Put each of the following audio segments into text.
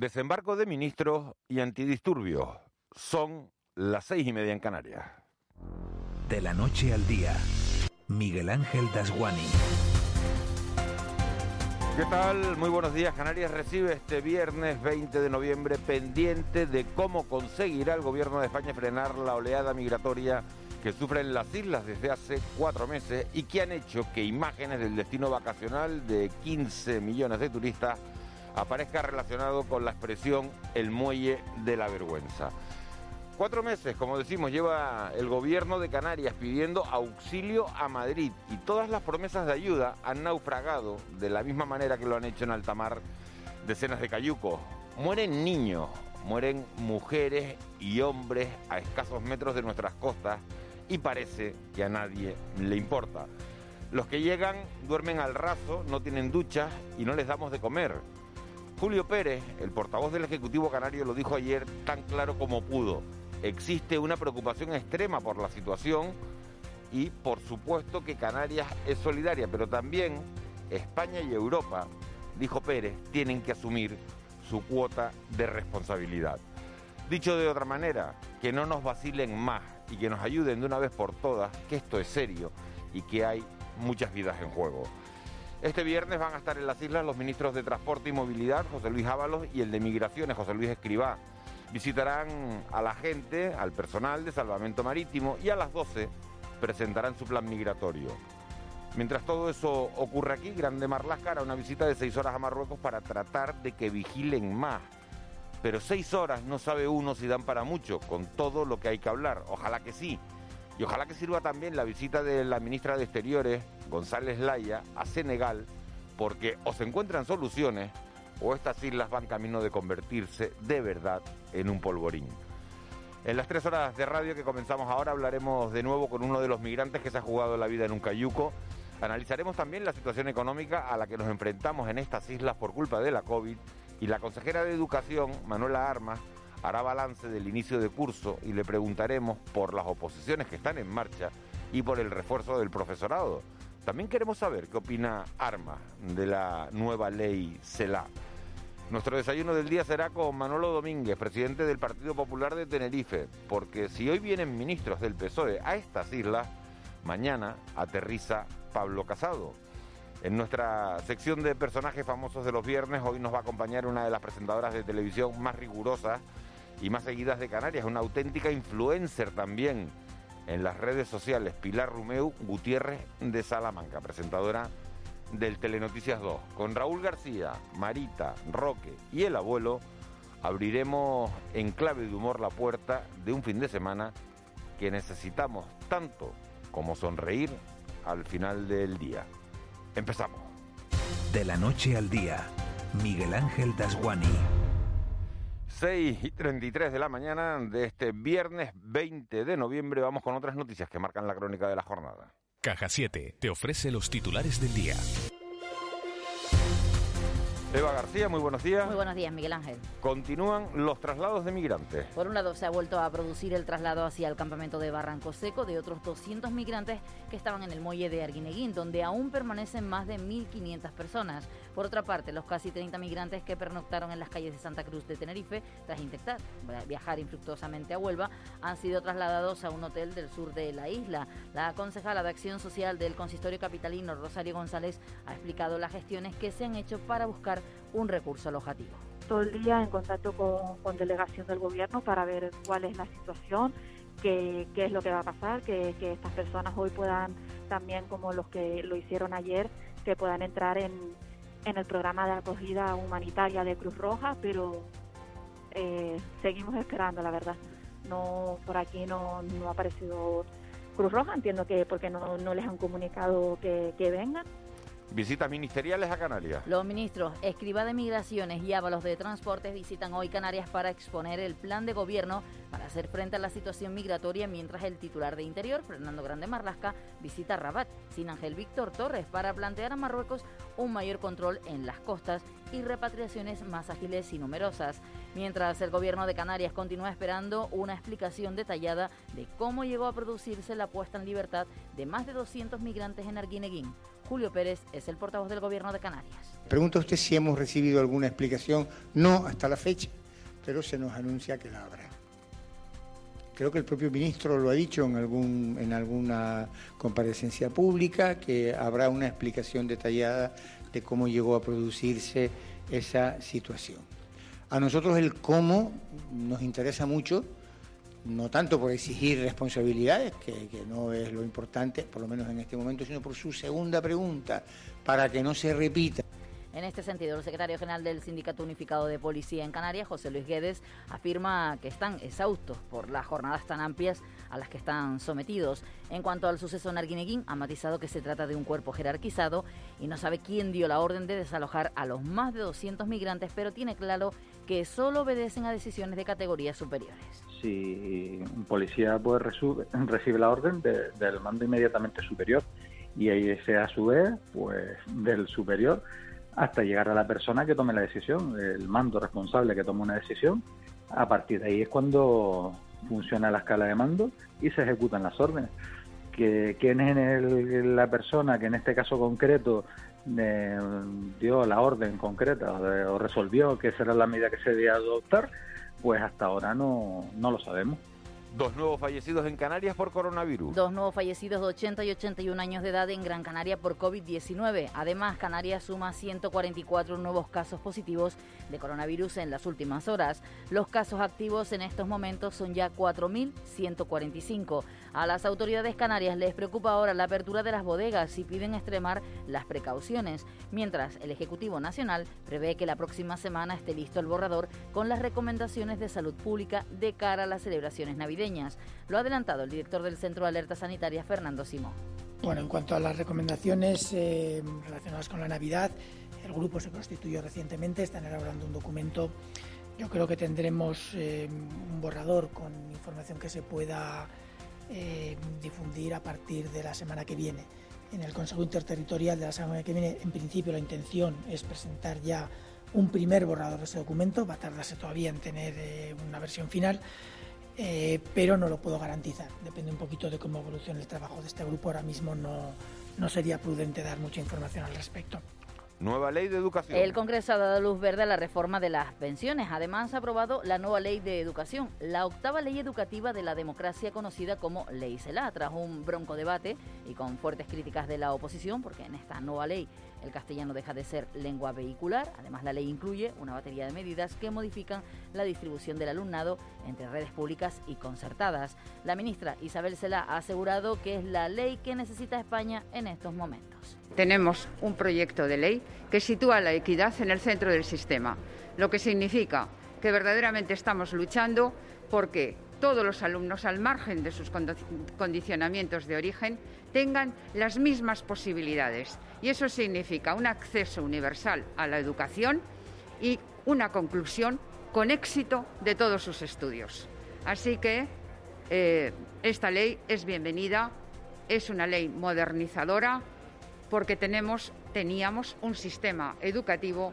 Desembarco de ministros y antidisturbios. Son las seis y media en Canarias. De la noche al día, Miguel Ángel Dasguani. ¿Qué tal? Muy buenos días. Canarias recibe este viernes 20 de noviembre pendiente de cómo conseguirá el gobierno de España frenar la oleada migratoria que sufren las islas desde hace cuatro meses y que han hecho que imágenes del destino vacacional de 15 millones de turistas aparezca relacionado con la expresión el muelle de la vergüenza. Cuatro meses, como decimos, lleva el gobierno de Canarias pidiendo auxilio a Madrid y todas las promesas de ayuda han naufragado de la misma manera que lo han hecho en alta mar decenas de cayucos. Mueren niños, mueren mujeres y hombres a escasos metros de nuestras costas y parece que a nadie le importa. Los que llegan duermen al raso, no tienen duchas y no les damos de comer. Julio Pérez, el portavoz del Ejecutivo Canario, lo dijo ayer tan claro como pudo. Existe una preocupación extrema por la situación y por supuesto que Canarias es solidaria, pero también España y Europa, dijo Pérez, tienen que asumir su cuota de responsabilidad. Dicho de otra manera, que no nos vacilen más y que nos ayuden de una vez por todas, que esto es serio y que hay muchas vidas en juego. Este viernes van a estar en las islas los ministros de Transporte y Movilidad, José Luis Ábalos, y el de Migraciones, José Luis Escribá. Visitarán a la gente, al personal de salvamento marítimo y a las 12 presentarán su plan migratorio. Mientras todo eso ocurre aquí, Grande Marlasca hará una visita de seis horas a Marruecos para tratar de que vigilen más. Pero seis horas no sabe uno si dan para mucho, con todo lo que hay que hablar. Ojalá que sí. Y ojalá que sirva también la visita de la ministra de Exteriores, González Laya, a Senegal, porque o se encuentran soluciones o estas islas van camino de convertirse de verdad en un polvorín. En las tres horas de radio que comenzamos ahora hablaremos de nuevo con uno de los migrantes que se ha jugado la vida en un cayuco. Analizaremos también la situación económica a la que nos enfrentamos en estas islas por culpa de la COVID y la consejera de Educación, Manuela Armas, hará balance del inicio de curso y le preguntaremos por las oposiciones que están en marcha y por el refuerzo del profesorado. También queremos saber qué opina Arma de la nueva ley CELA. Nuestro desayuno del día será con Manolo Domínguez, presidente del Partido Popular de Tenerife, porque si hoy vienen ministros del PSOE a estas islas, mañana aterriza Pablo Casado. En nuestra sección de personajes famosos de los viernes, hoy nos va a acompañar una de las presentadoras de televisión más rigurosas y más seguidas de Canarias, una auténtica influencer también en las redes sociales, Pilar Rumeu Gutiérrez de Salamanca, presentadora del Telenoticias 2. Con Raúl García, Marita, Roque y el abuelo abriremos en clave de humor la puerta de un fin de semana que necesitamos tanto como sonreír al final del día. Empezamos. De la noche al día, Miguel Ángel Dasguani. 6 y 33 de la mañana de este viernes 20 de noviembre vamos con otras noticias que marcan la crónica de la jornada. Caja 7 te ofrece los titulares del día. Eva García, muy buenos días. Muy buenos días, Miguel Ángel. Continúan los traslados de migrantes. Por un lado, se ha vuelto a producir el traslado hacia el campamento de Barranco Seco de otros 200 migrantes que estaban en el muelle de Arguineguín, donde aún permanecen más de 1.500 personas. Por otra parte, los casi 30 migrantes que pernoctaron en las calles de Santa Cruz de Tenerife, tras intentar viajar infructuosamente a Huelva, han sido trasladados a un hotel del sur de la isla. La concejala de Acción Social del Consistorio Capitalino, Rosario González, ha explicado las gestiones que se han hecho para buscar un recurso alojativo. Todo el día en contacto con, delegación del gobierno para ver cuál es la situación, qué, qué es lo que va a pasar, que, que, estas personas hoy puedan también, como los que lo hicieron ayer, que puedan entrar en, en el programa de acogida humanitaria de Cruz Roja, pero eh, seguimos esperando, la verdad. No, por aquí no, no ha aparecido Cruz Roja, entiendo que porque no, les han comunicado que vengan Visitas ministeriales a Canarias. Los ministros Escriba de Migraciones y Ábalos de Transportes visitan hoy Canarias para exponer el plan de gobierno para hacer frente a la situación migratoria, mientras el titular de Interior, Fernando Grande Marlasca, visita Rabat, sin Ángel Víctor Torres, para plantear a Marruecos un mayor control en las costas y repatriaciones más ágiles y numerosas. Mientras el gobierno de Canarias continúa esperando una explicación detallada de cómo llegó a producirse la puesta en libertad de más de 200 migrantes en Arguineguín. Julio Pérez es el portavoz del Gobierno de Canarias. Pregunta usted si hemos recibido alguna explicación. No hasta la fecha, pero se nos anuncia que la habrá. Creo que el propio ministro lo ha dicho en, algún, en alguna comparecencia pública, que habrá una explicación detallada de cómo llegó a producirse esa situación. A nosotros el cómo nos interesa mucho, no tanto por exigir responsabilidades, que, que, no es lo importante, por lo menos en este momento, sino por su segunda pregunta, para que no se repita. En este sentido, el secretario general del Sindicato Unificado de Policía en Canarias, José Luis Guedes, afirma que están exhaustos por las jornadas tan amplias a las que están sometidos. En cuanto al suceso en Arguineguín, ha matizado que se trata de un cuerpo jerarquizado y no sabe quién dio la orden de desalojar a los más de 200 migrantes, pero tiene claro que solo obedecen a decisiones de categorías superiores. Si un policía pues, recibe la orden del mando inmediatamente superior y ese a su vez pues del superior hasta llegar a la persona que tome la decisión, el mando responsable que tome una decisión. A partir de ahí es cuando funciona la escala de mando y se ejecutan las órdenes. Que, ¿Quién es la persona que en este caso concreto eh, dio la orden concreta o, resolvió que esa era la medida que se debía adoptar? Pues hasta ahora no, no lo sabemos. Dos nuevos fallecidos en Canarias por coronavirus. Dos nuevos fallecidos de 80 y 81 años de edad en Gran Canaria por COVID-19. Además, Canarias suma 144 nuevos casos positivos de coronavirus en las últimas horas. Los casos activos en estos momentos son ya 4.145. A las autoridades canarias les preocupa ahora la apertura de las bodegas y piden extremar las precauciones, mientras el Ejecutivo Nacional prevé que la próxima semana esté listo el borrador con las recomendaciones de salud pública de cara a las celebraciones navideñas. Lo ha adelantado el director del Centro de Alerta Sanitaria, Fernando Simón. Bueno, en cuanto a las recomendaciones eh, relacionadas con la Navidad, el grupo se constituyó recientemente, están elaborando un documento. Yo creo que tendremos eh, un borrador con información que se pueda eh, difundir a partir de la semana que viene. En el Consejo Interterritorial de la semana que viene, en principio, la intención es presentar ya un primer borrador de ese documento. Va a tardarse todavía en tener eh, una versión final, eh, pero no lo puedo garantizar. Depende un poquito de cómo evolucione el trabajo de este grupo. Ahora mismo no, no sería prudente dar mucha información al respecto. Nueva ley de educación. El Congreso ha dado luz verde a la reforma de las pensiones. Además, ha aprobado la nueva ley de educación, la octava ley educativa de la democracia conocida como Ley CELA, tras un bronco debate y con fuertes críticas de la oposición, porque en esta nueva ley el castellano deja de ser lengua vehicular. Además, la ley incluye una batería de medidas que modifican la distribución del alumnado entre redes públicas y concertadas. La ministra Isabel Cela ha asegurado que es la ley que necesita España en estos momentos. Tenemos un proyecto de ley que sitúa la equidad en el centro del sistema, lo que significa que verdaderamente estamos luchando porque todos los alumnos, al margen de sus condicionamientos de origen, tengan las mismas posibilidades. Y eso significa un acceso universal a la educación y una conclusión con éxito de todos sus estudios. Así que eh, esta ley es bienvenida, es una ley modernizadora porque teníamos un sistema educativo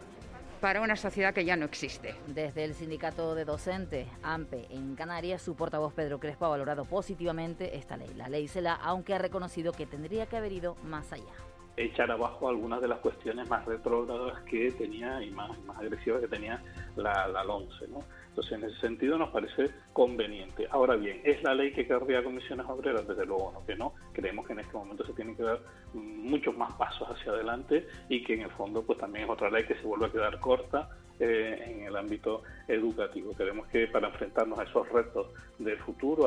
para una sociedad que ya no existe. Desde el sindicato de docentes AMPE en Canarias, su portavoz Pedro Crespo ha valorado positivamente esta ley. La ley se la, aunque ha reconocido que tendría que haber ido más allá echar abajo algunas de las cuestiones más retrógradas que tenía y más, más agresivas que tenía la, la LONCE. ¿no? Entonces, en ese sentido nos parece conveniente. Ahora bien, ¿es la ley que querría comisiones obreras? Desde luego no, que no. Creemos que en este momento se tienen que dar muchos más pasos hacia adelante y que en el fondo pues también es otra ley que se vuelve a quedar corta eh, en el ámbito educativo. Queremos que para enfrentarnos a esos retos del futuro...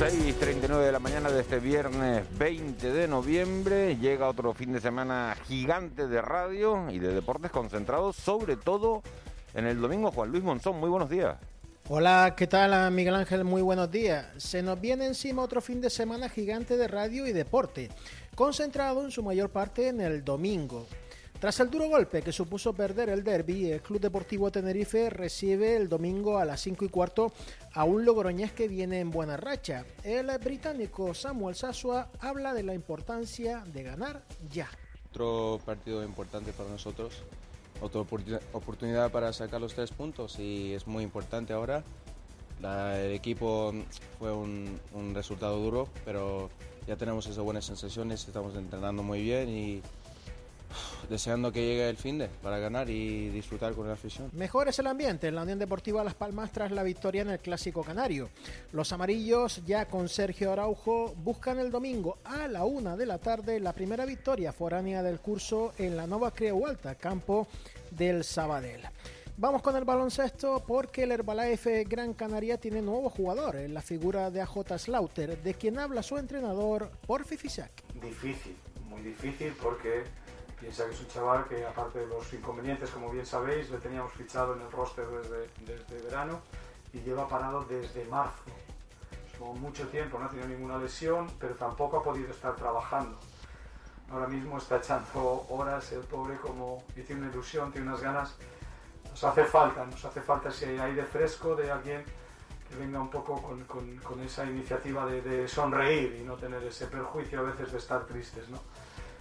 6.39 de la mañana de este viernes 20 de noviembre llega otro fin de semana gigante de radio y de deportes concentrados, sobre todo en el domingo. Juan Luis Monzón, muy buenos días. Hola, ¿qué tal Miguel Ángel? Muy buenos días. Se nos viene encima otro fin de semana gigante de radio y deporte, concentrado en su mayor parte en el domingo. Tras el duro golpe que supuso perder el derby, el Club Deportivo Tenerife recibe el domingo a las 5 y cuarto a un logroñés que viene en buena racha. El británico Samuel Sasua habla de la importancia de ganar ya. Otro partido importante para nosotros, otra oportunidad para sacar los tres puntos y es muy importante ahora. el equipo fue un, un resultado duro, pero ya tenemos esas buenas sensaciones, estamos entrenando muy bien y deseando que llegue el fin de para ganar y disfrutar con la afición. Mejor es el ambiente en la Unión Deportiva Las Palmas tras la victoria en el Clásico Canario. Los amarillos, ya con Sergio Araujo, buscan el domingo a la una de la tarde la primera victoria foránea del curso en la Nova Creualta, campo del Sabadell. Vamos con el baloncesto porque el Herbalife Gran Canaria tiene nuevo jugador en la figura de AJ Slaughter, de quien habla su entrenador Porfi Fisac. Difícil, muy difícil porque Piensa que es un chaval que, aparte de los inconvenientes, como bien sabéis, le teníamos fichado en el roster desde, desde verano y lleva parado desde marzo. Mucho tiempo, no ha tenido ninguna lesión, pero tampoco ha podido estar trabajando. Ahora mismo está echando horas el pobre, como dice una ilusión, tiene unas ganas. Nos hace falta, nos hace falta hay aire fresco de alguien que venga un poco con, con, con esa iniciativa de, de, sonreír y no tener ese perjuicio a veces de estar tristes. ¿no?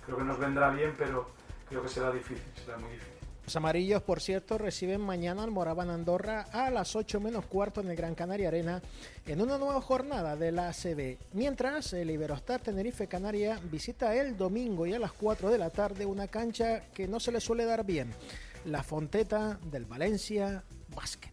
Creo que nos vendrá bien, pero creo que será difícil, será muy difícil. Los amarillos, por cierto, reciben mañana al Moraban Andorra a las 8 menos cuarto en el Gran Canaria Arena en una nueva jornada de la ACB. Mientras, el Iberostar Tenerife Canaria visita el domingo y a las 4 de la tarde una cancha que no se le suele dar bien, la Fonteta del Valencia Basket.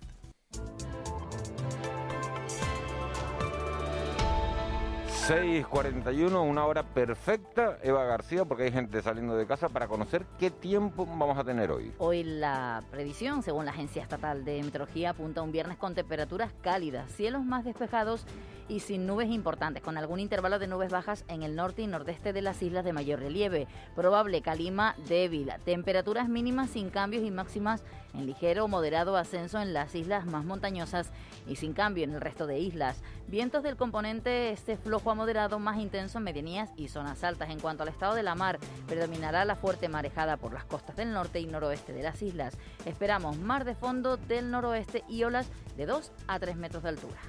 6.41, una hora perfecta, Eva García, porque hay gente saliendo de casa para conocer qué tiempo vamos a tener hoy. Hoy la previsión, según la Agencia Estatal de Meteorología, apunta a un viernes con temperaturas cálidas, cielos más despejados y sin nubes importantes, con algún intervalo de nubes bajas en el norte y nordeste de las islas de mayor relieve. Probable calima débil, temperaturas mínimas sin cambios y máximas en ligero o moderado ascenso en las islas más montañosas y sin cambio en el resto de islas. Vientos del componente este flojo a moderado más intenso en medianías y zonas altas. En cuanto al estado de la mar, predominará la fuerte marejada por las costas del norte y noroeste de las islas. Esperamos mar de fondo del noroeste y olas de 2 a 3 metros de altura.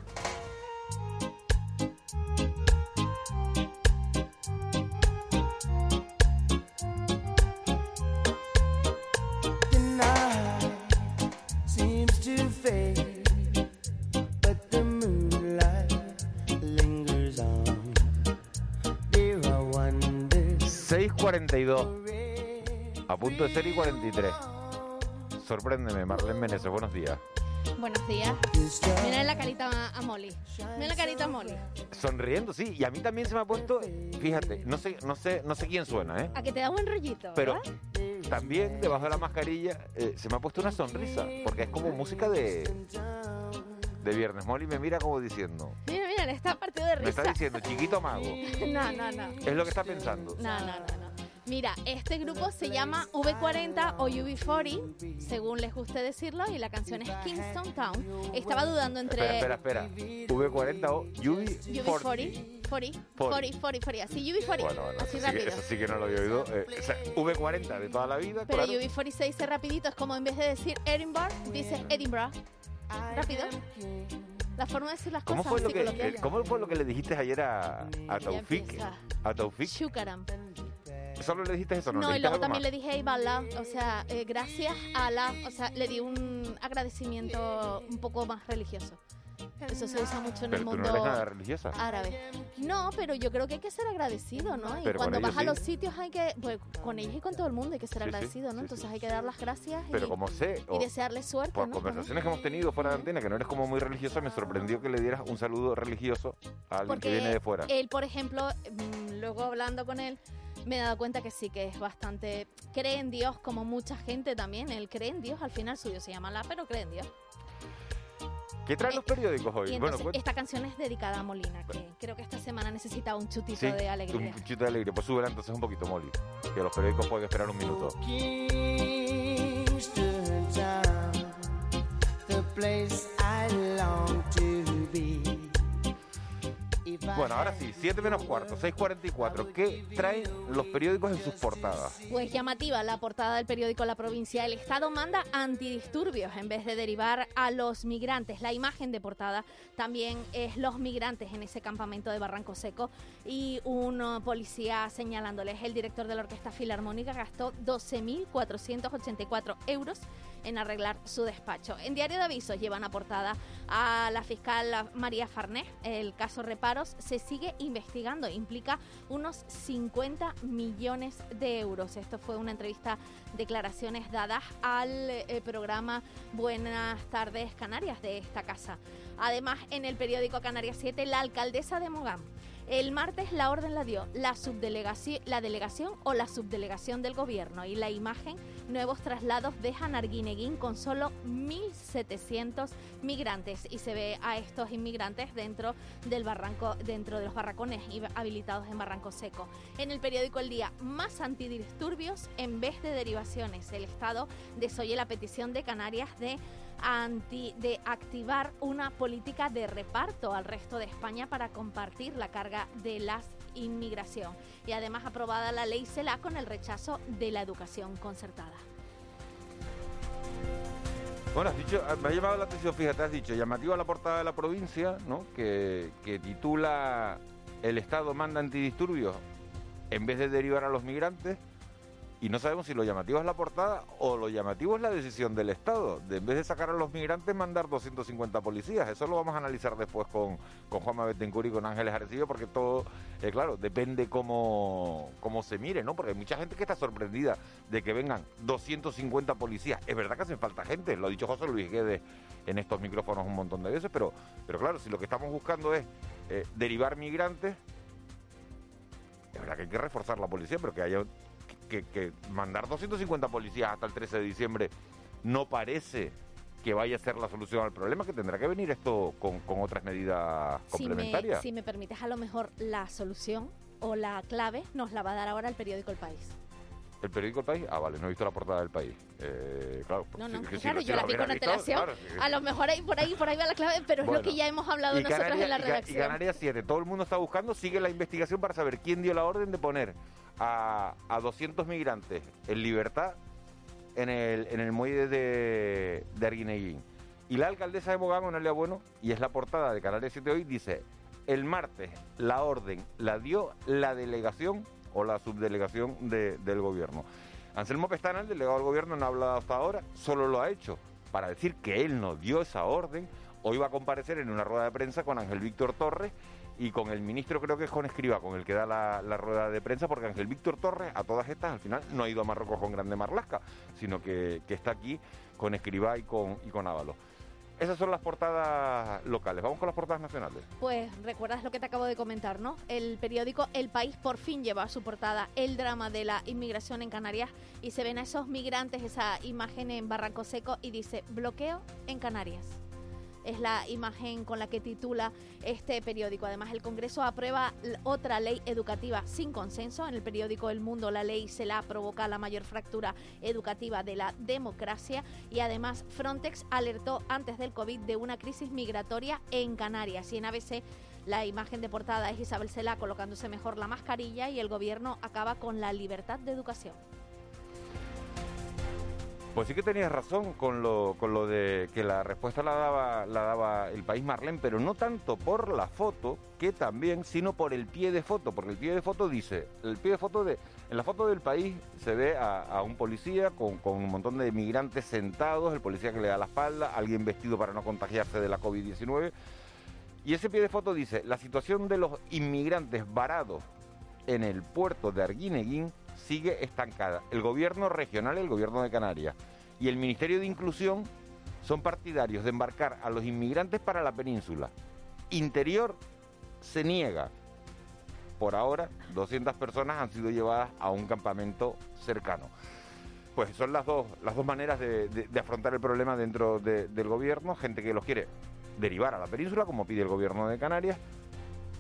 42. A punto de ser y 43. Sorpréndeme, Marlene Meneses, buenos días. Buenos días. Mira la carita a Molly. Mira la carita a Molly. Sonriendo, sí. Y a mí también se me ha puesto, fíjate, no sé, no sé, no sé quién suena, ¿eh? A que te da buen rollito. Pero también debajo de la mascarilla eh, se me ha puesto una sonrisa. Porque es como música de. De viernes. Molly me mira como diciendo. Mira, mira, le está partido de risa. Me está diciendo, chiquito mago. No, no, no. Es lo que está pensando. No, no, no. Mira, este grupo se llama V40 o UB40, según les guste decirlo, y la canción es Kingston Town. Estaba dudando entre... Espera, espera, espera. V40 o UB40. UB40. 40, 40, 40, 40, así UB40, bueno, bueno, así eso rápido. Sí que, eso sí que no lo había oído. Eh, o sea, V40 de toda la vida, Pero claro. UB40 se dice rapidito, es como en vez de decir Edinburgh, dice Edinburgh. Rápido. La forma de decir las ¿Cómo cosas fue, lo que, eh, ¿Cómo fue lo que le dijiste ayer a, a Taufik? A Taufik. Shukaram. ¿Solo le dijiste eso? No, No, ¿Le y luego también más? le dije Ibala, o sea, eh, gracias a la, o sea, le di un agradecimiento un poco más religioso. Eso se usa mucho en Pero el tú mundo no eres nada religiosa. árabe. No, pero yo creo que hay que ser agradecido, ¿no? Y Pero cuando vas ellos a sí. los sitios hay que, pues con ellos y con todo el mundo hay que ser Sí, sí, agradecido, ¿no? sí, Entonces hay que dar las gracias y, Pero como sé, y o desearles suerte, por ¿no? conversaciones que hemos tenido fuera de antena, que no eres como muy religiosa, me sorprendió que le dieras un saludo religioso a alguien que viene de fuera. él, por ejemplo, mm, luego hablando con él, me he dado cuenta que sí, que es bastante... Cree en Dios, como mucha gente también. Él cree en Dios, al final suyo se llama la, pero cree en Dios. ¿Qué traen los periódicos hoy? Y entonces, esta canción es dedicada a Molina, que creo que esta semana necesita un chutito sí, de alegría. un chute de alegría. Pues súbela entonces un poquito, Molly. Que los periódicos pueden esperar un minuto. Kingston Town, the place I long to be. Bueno, ahora sí, 7 menos cuarto, 6.44. ¿Qué traen los periódicos en sus portadas? Pues llamativa la portada del periódico La Provincia. El Estado manda antidisturbios en vez de derivar a los migrantes. La imagen de portada también es los migrantes en ese campamento de Barranco Seco y un policía señalándoles. El director de la Orquesta Filarmónica gastó 12.484 euros en arreglar su despacho. En Diario de Avisos llevan a portada a la fiscal María Farnés. El caso Reparos se sigue investigando, implica unos 50 millones de euros. Esto fue una entrevista, declaraciones dadas al eh, programa Buenas tardes Canarias de esta casa. Además, en el periódico Canarias 7, la alcaldesa de Mogán el martes la orden la dio la, subdelegación, la delegación o la subdelegación del gobierno y la imagen, nuevos traslados dejan Arguineguín con solo 1.700 migrantes y se ve a estos inmigrantes dentro del barranco, dentro de los barracones habilitados en Barranco Seco. En el periódico El Día, más antidisturbios en vez de derivaciones. El Estado desoye la petición de Canarias de anti, de activar una política de reparto al resto de España para compartir la carga de la inmigración. Y además aprobada la ley CELA con el rechazo de la educación concertada. Bueno, has dicho, me ha llamado la atención, fíjate, has dicho, llamativa la portada de la provincia, ¿no? Que, que titula El Estado manda antidisturbios en vez de derivar a los migrantes y no sabemos si lo llamativo es la portada o lo llamativo es la decisión del Estado, de en vez de sacar a los migrantes, mandar 250 policías. Eso lo vamos a analizar después con, con Juanma Bettencourt y con Ángeles Arcillo, porque todo, eh, claro, depende cómo, cómo se mire, ¿no? Porque hay mucha gente que está sorprendida de que vengan 250 policías. Es verdad que hacen falta gente, lo ha dicho José Luis Guedes en estos micrófonos un montón de veces, pero, pero claro, si lo que estamos buscando es eh, derivar migrantes, es verdad que hay que reforzar la policía, pero que haya que, mandar 250 policías hasta el 13 de diciembre no parece que vaya a ser la solución al problema, que tendrá que venir esto con, otras medidas complementarias. Si me, permites, a lo mejor la solución o la clave nos la va a dar ahora el periódico El País. ¿El periódico El País? Ah, vale, no he visto la portada del País. Eh, claro, no, no, claro, yo la vi con antelación. a lo mejor ahí, por ahí por ahí va la clave, pero es lo que ya hemos hablado nosotros en la redacción. Y Canarias 7, todo el mundo está buscando, sigue la investigación para saber quién dio la orden de poner a, a 200 migrantes en libertad en el, en el muelle de, de Arguineguín. Y la alcaldesa de Mogán, Onelia Bueno, y es la portada de Canarias 7 hoy, dice, el martes la orden la dio la delegación o la subdelegación del gobierno. Anselmo Pestana, el delegado del gobierno, no ha hablado hasta ahora, solo lo ha hecho para decir que él no dio esa orden. Hoy va a comparecer en una rueda de prensa con Ángel Víctor Torres y con el ministro creo que es con Escriba, con el que da la, rueda de prensa, porque Ángel Víctor Torres a todas estas al final no ha ido a Marruecos con Grande Marlasca, sino que, está aquí con Escriba y con, y. Esas son las portadas locales. Vamos con las portadas nacionales. Pues recuerdas lo que te acabo de comentar, ¿no? El periódico El País por fin lleva a su portada el drama de la inmigración en Canarias y se ven a esos migrantes, esa imagen en Barranco Seco y dice bloqueo en Canarias es la imagen con la que titula este periódico. Además, el Congreso aprueba otra ley educativa sin consenso. En el periódico El Mundo la ley se la provoca la mayor fractura educativa de la democracia y además Frontex alertó antes del COVID de una crisis migratoria en Canarias y en ABC la imagen de portada es Isabel Cela colocándose mejor la mascarilla y el gobierno acaba con la libertad de educación. Pues sí que tenías razón con lo, con lo de que la respuesta la daba, la daba el país Marlene, pero no tanto por la foto, que también, sino por el pie de foto, porque el pie de foto dice, el pie de foto de, en la foto del país se ve a, un policía con, con, un montón de migrantes sentados, el policía que le da la espalda, alguien vestido para no contagiarse de la COVID-19, y ese pie de foto dice, la situación de los inmigrantes varados en el puerto de Arguineguín sigue estancada. El gobierno regional, el gobierno de Canarias y el Ministerio de Inclusión son partidarios de embarcar a los inmigrantes para la península. Interior se niega. Por ahora, 200 personas han sido llevadas a un campamento cercano. Pues son las dos, las dos maneras de, afrontar el problema dentro del gobierno. Gente que los quiere derivar a la península, como pide el gobierno de Canarias.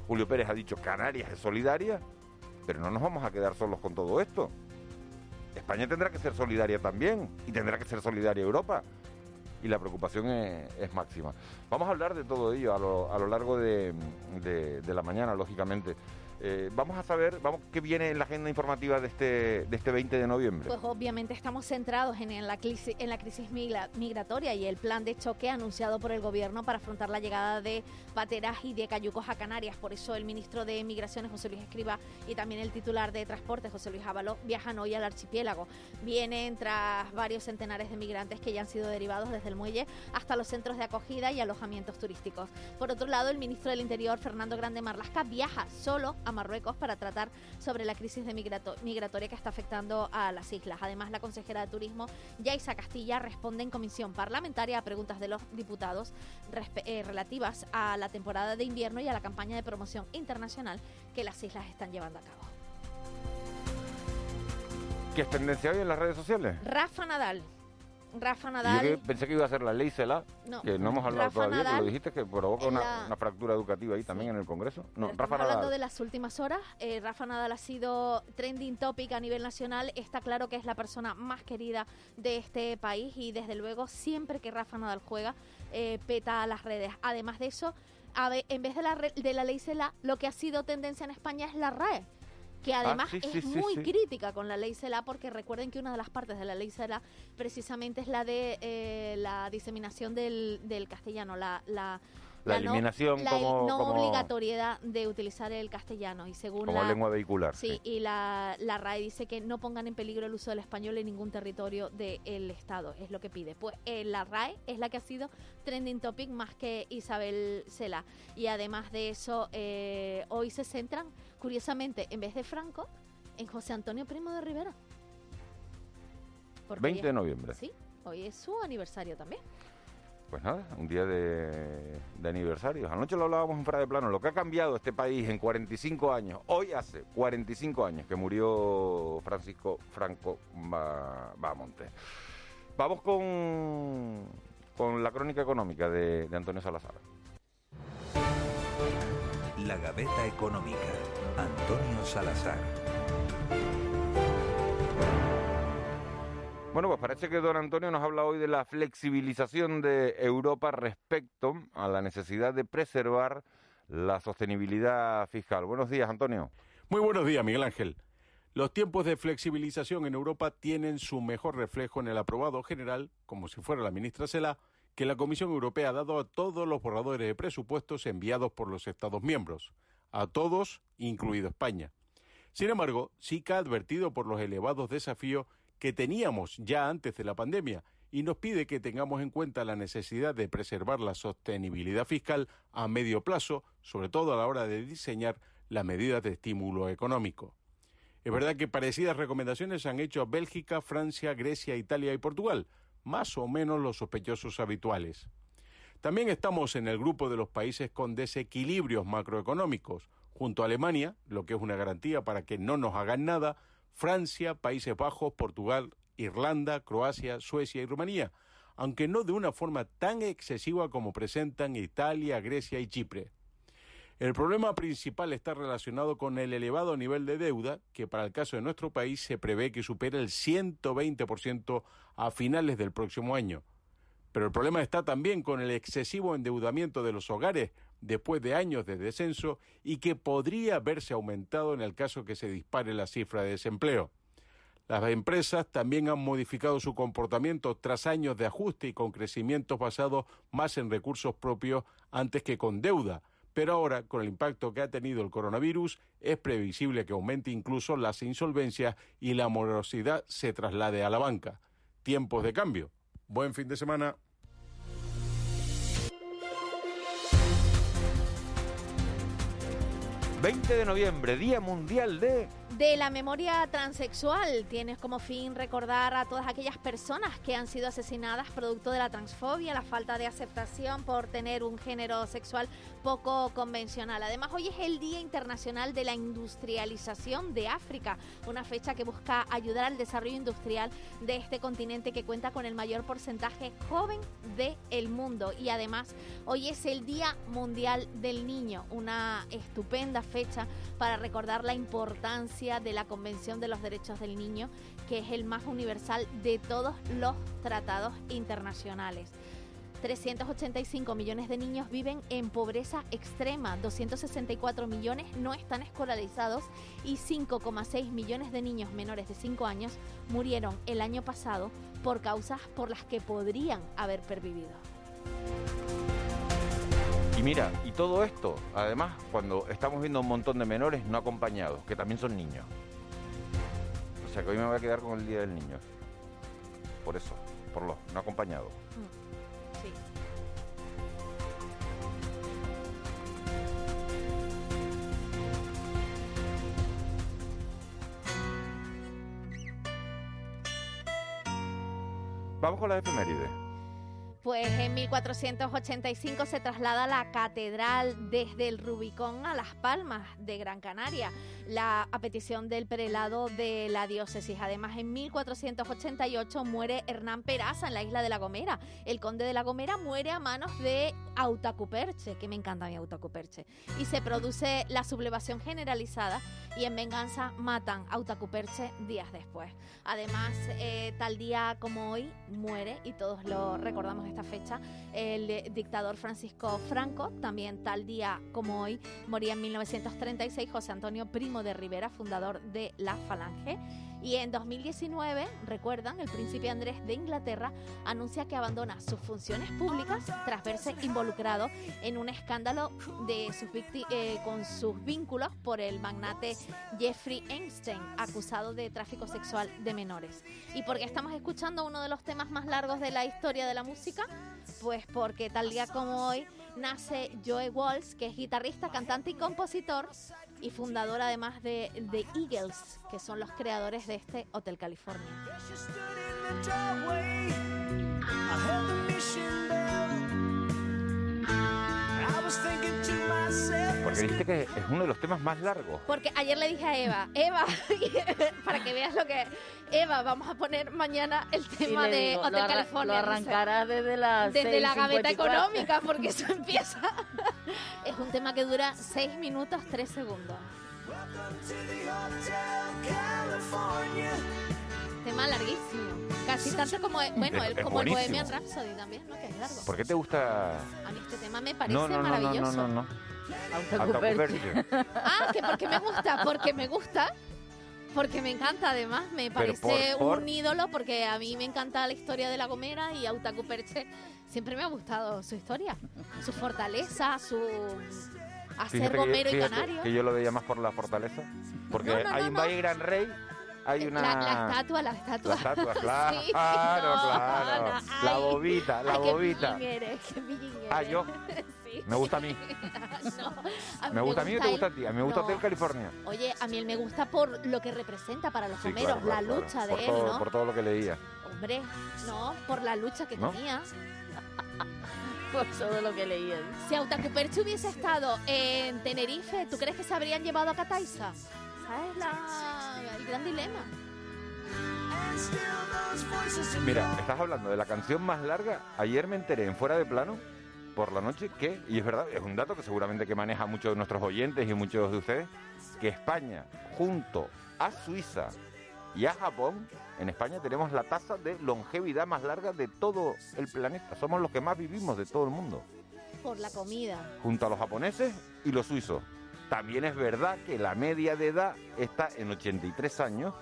Julio Pérez ha dicho Canarias es solidaria pero no nos vamos a quedar solos con todo esto. España tendrá que ser solidaria también y tendrá que ser solidaria Europa. y la preocupación es, máxima. Vamos a hablar de todo ello a lo, largo de la mañana, lógicamente. Eh, vamos a saber vamos qué viene en la agenda informativa de este, de este 20 de noviembre. Pues obviamente estamos centrados en, la, crisis, migratoria y el plan de choque anunciado por el gobierno para afrontar la llegada de pateras y de cayucos a Canarias. Por eso el ministro de Migraciones, José Luis Escriba, y también el titular de Transporte, José Luis Ábalo, viajan hoy al archipiélago. Vienen tras varios centenares de migrantes que ya han sido derivados desde el muelle hasta los centros de acogida y alojamientos turísticos. Por otro lado, el ministro del Interior, Fernando Grande Marlasca, viaja solo a Marruecos para tratar sobre la crisis de migrato- migratoria que está afectando a las islas. Además, la consejera de Turismo, Yaisa Castilla, responde en comisión parlamentaria a preguntas de los diputados eh, relativas a la temporada de invierno y a la campaña de promoción internacional que las islas están llevando a cabo. ¿Qué es tendencia hoy en las redes sociales? Rafa Nadal. Rafa Nadal. Yo que pensé que iba a ser la ley CELA, No. que no hemos hablado Rafa todavía, Nadal lo dijiste que provoca una, la- una fractura educativa ahí también en el Congreso. No, Rafa hablando Nadal. de las últimas horas. Eh, Rafa Nadal ha sido trending topic a nivel nacional. Está claro que es la persona más querida de este país y desde luego siempre que Rafa Nadal juega eh, peta a las redes. Además de eso, a ve- en vez de la, de la ley CELA, lo que ha sido tendencia en España es la RAE que además Ah, sí, es sí, muy sí. crítica con la ley CELA porque recuerden que una de las partes de la ley CELA precisamente es la de eh, la diseminación del, del castellano, la, la, La no- eliminación la como- no como- obligatoriedad de utilizar el castellano y según Como la, lengua vehicular. Sí, y la, la RAE dice que no pongan en peligro el uso del español en ningún territorio del Estado, es lo que pide. Pues eh, la RAE es la que ha sido trending topic más que Isabel Cela. Y además de eso, eh, hoy se centran, curiosamente, en vez de Franco, en José Antonio Primo de Rivera. Porque 20 hoy de noviembre. Sí, hoy es su aniversario también. Pues nada, un día de, de aniversario. Anoche lo hablábamos en fuera de plano. Lo que ha cambiado este país en 45 años, hoy hace 45 años que murió Francisco Franco Ba- Bahamonte. Vamos con, con la crónica económica de, de Antonio Salazar. La Gaveta Económica. Antonio Salazar. Bueno, pues parece que don Antonio nos habla hoy de la flexibilización de Europa respecto a la necesidad de preservar la sostenibilidad fiscal. Buenos días, Antonio. Muy buenos días, Miguel Ángel. Los tiempos de flexibilización en Europa tienen su mejor reflejo en el aprobado general, como si fuera la ministra Cela, que la Comisión Europea ha dado a todos los borradores de presupuestos enviados por los Estados miembros, a todos, incluido España. Sin embargo, que ha advertido por los elevados desafíos que teníamos ya antes de la pandemia y nos pide que tengamos en cuenta la necesidad de preservar la sostenibilidad fiscal a medio plazo, sobre todo a la hora de diseñar las medidas de estímulo económico. Es verdad que parecidas recomendaciones han hecho Bélgica, Francia, Grecia, Italia y Portugal, más o menos los sospechosos habituales. También estamos en el grupo de los países con desequilibrios macroeconómicos, junto a Alemania, lo que es una garantía para que no nos hagan nada, Francia, Países Bajos, Portugal, Irlanda, Croacia, Suecia y Rumanía, aunque no de una forma tan excesiva como presentan Italia, Grecia y Chipre. El problema principal está relacionado con el elevado nivel de deuda, que para el caso de nuestro país se prevé que supere el 120% a finales del próximo año. Pero el problema está también con el excesivo endeudamiento de los hogares después de años de descenso y que podría verse aumentado en el caso que se dispare la cifra de desempleo. Las empresas también han modificado su comportamiento tras años de ajuste y con crecimientos basados más en recursos propios antes que con deuda, pero ahora, con el impacto que ha tenido el coronavirus, es previsible que aumente incluso las insolvencias y la morosidad se traslade a la banca. Tiempos de cambio. Buen fin de semana. ...20 de noviembre, Día Mundial de... De la memoria transexual tienes como fin recordar a todas aquellas personas que han sido asesinadas producto de la transfobia, la falta de aceptación por tener un género sexual poco convencional. Además, hoy es el Día Internacional de la Industrialización de África, una fecha que busca ayudar al desarrollo industrial de este continente que cuenta con el mayor porcentaje joven del mundo. Y además, hoy es el Día Mundial del Niño, una estupenda fecha para recordar la importancia de la Convención de los Derechos del Niño, que es el más universal de todos los tratados internacionales. 385 millones de niños viven en pobreza extrema, 264 millones no están escolarizados y 5,6 millones de niños menores de 5 años murieron el año pasado por causas por las que podrían haber pervivido. Y mira, y todo esto, además, cuando estamos viendo un montón de menores no acompañados, que también son niños. O sea que hoy me voy a quedar con el Día del Niño. Por eso, por los no acompañados. Vamos con la efeméride. Pues en 1485 se traslada la catedral desde el Rubicón a Las Palmas de Gran Canaria, la, petición del prelado de la diócesis. Además, en 1488 muere Hernán Peraza en la isla de La Gomera. El conde de La Gomera muere a manos de Autacuperche, que me encanta mi Autacuperche. Y se produce la sublevación generalizada y en venganza matan a Autacuperche días después. Además, eh, tal día como hoy muere, y todos lo recordamos esta fecha, el dictador Francisco Franco. También tal día como hoy moría en 1936 José Antonio Primo de Rivera, fundador de la Falange. Y en 2019, recuerdan, el príncipe Andrés de Inglaterra anuncia que abandona sus funciones públicas tras verse involucrado en un escándalo de sus eh, con sus vínculos por el magnate Jeffrey Einstein, acusado de tráfico sexual de menores. ¿Y por qué estamos escuchando uno de los temas más largos de la historia de la música? Pues porque tal día como hoy nace Joe Walsh, que es guitarrista, cantante y compositor, y fundador además de The Eagles, que son los creadores de este Hotel California. Porque dijiste que es uno de los temas más largos. Porque ayer le dije a Eva, Eva, para que veas lo que... Eva, vamos a poner mañana el tema le de digo, Hotel lo California. lo dice. arrancarás desde las Desde la gaveta 6:54. económica, porque eso empieza... es un tema que dura 6 minutos 3 segundos. Tema larguísimo. Casi tanto como, bueno, Es- el, es como el. Bohemian Rhapsody también, ¿no? Que es largo. ¿Por qué te gusta? A mí este tema me parece No, no, no, no, no, maravilloso. no, no. Autocuperche. Ah, que porque me gusta, porque me gusta. Porque me encanta, además, me parece por- por- un ídolo, porque a mí me encanta la historia de La Gomera y Autacu Perche siempre me ha gustado su historia, su fortaleza, su hacer Fíjate que- gomero y canario. que yo lo veía más por la fortaleza. Porque No, no, hay no. Valle Gran Rey, hay una... La, la estatua, la estatua. La estatua, claro, Sí, claro, no, claro. no, La bobita, la ay, qué bobita. pillín eres, qué pillín Ah, eres. yo. Sí. Me gusta a mí. No, a mí ¿Me gusta a mí o te gusta a ti? A mí me gusta. Hotel California. Oye, a mí él me gusta por lo que representa para los Sí, claro, claro, la claro. lucha por de todo, él, ¿no? Por todo lo que leía. Hombre, no, por la lucha que tenía. Por todo lo que leí. Si Autacuperche hubiese estado en Tenerife, ¿tú crees que se habrían llevado a Cataiza? ¿Sabes la, el gran dilema? Mira, estás hablando de la canción más larga. Ayer me enteré en Fuera de Plano, por la noche, que, y es verdad, es un dato que seguramente que maneja muchos de nuestros oyentes y muchos de ustedes, que España, junto a Suiza y a Japón, en España tenemos la tasa de longevidad más larga de todo el planeta. Somos los que más vivimos de todo el mundo, Por la comida. junto a los japoneses y los suizos. También es verdad que la media de edad está en 83 años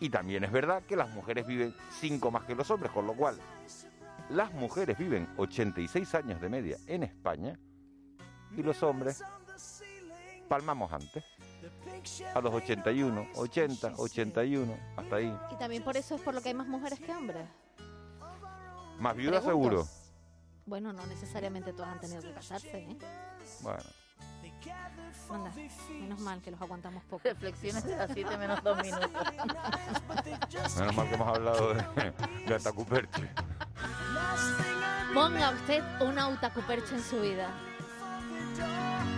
y también es verdad que las mujeres viven 5 más que los hombres, con lo cual las mujeres viven 86 años de media en España y los hombres palmamos antes. A los 81, 80, 81, hasta ahí. Y también por eso es por lo que hay más mujeres que hombres. Más viudas seguro. Bueno, no necesariamente todas han tenido que casarse, ¿eh? Bueno, Anda, menos mal que los aguantamos poco. Reflexiones de las 7 menos 2 minutos. menos mal que hemos hablado de, de Atacuperche. Ponga usted un Autacuperche en su vida.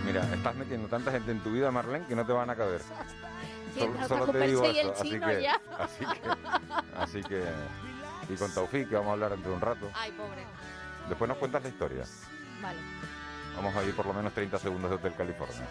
Mira, estás metiendo tanta gente en tu vida, Marlene, que no te van a caber. Solo, solo te digo Atacuperche eso. Así chino que, ya. así que, así que, y con Taufik, que vamos a hablar dentro de un rato. Ay, pobre. Después nos cuentas la historia. Vale. Vamos a ir por lo menos 30 segundos de Hotel California.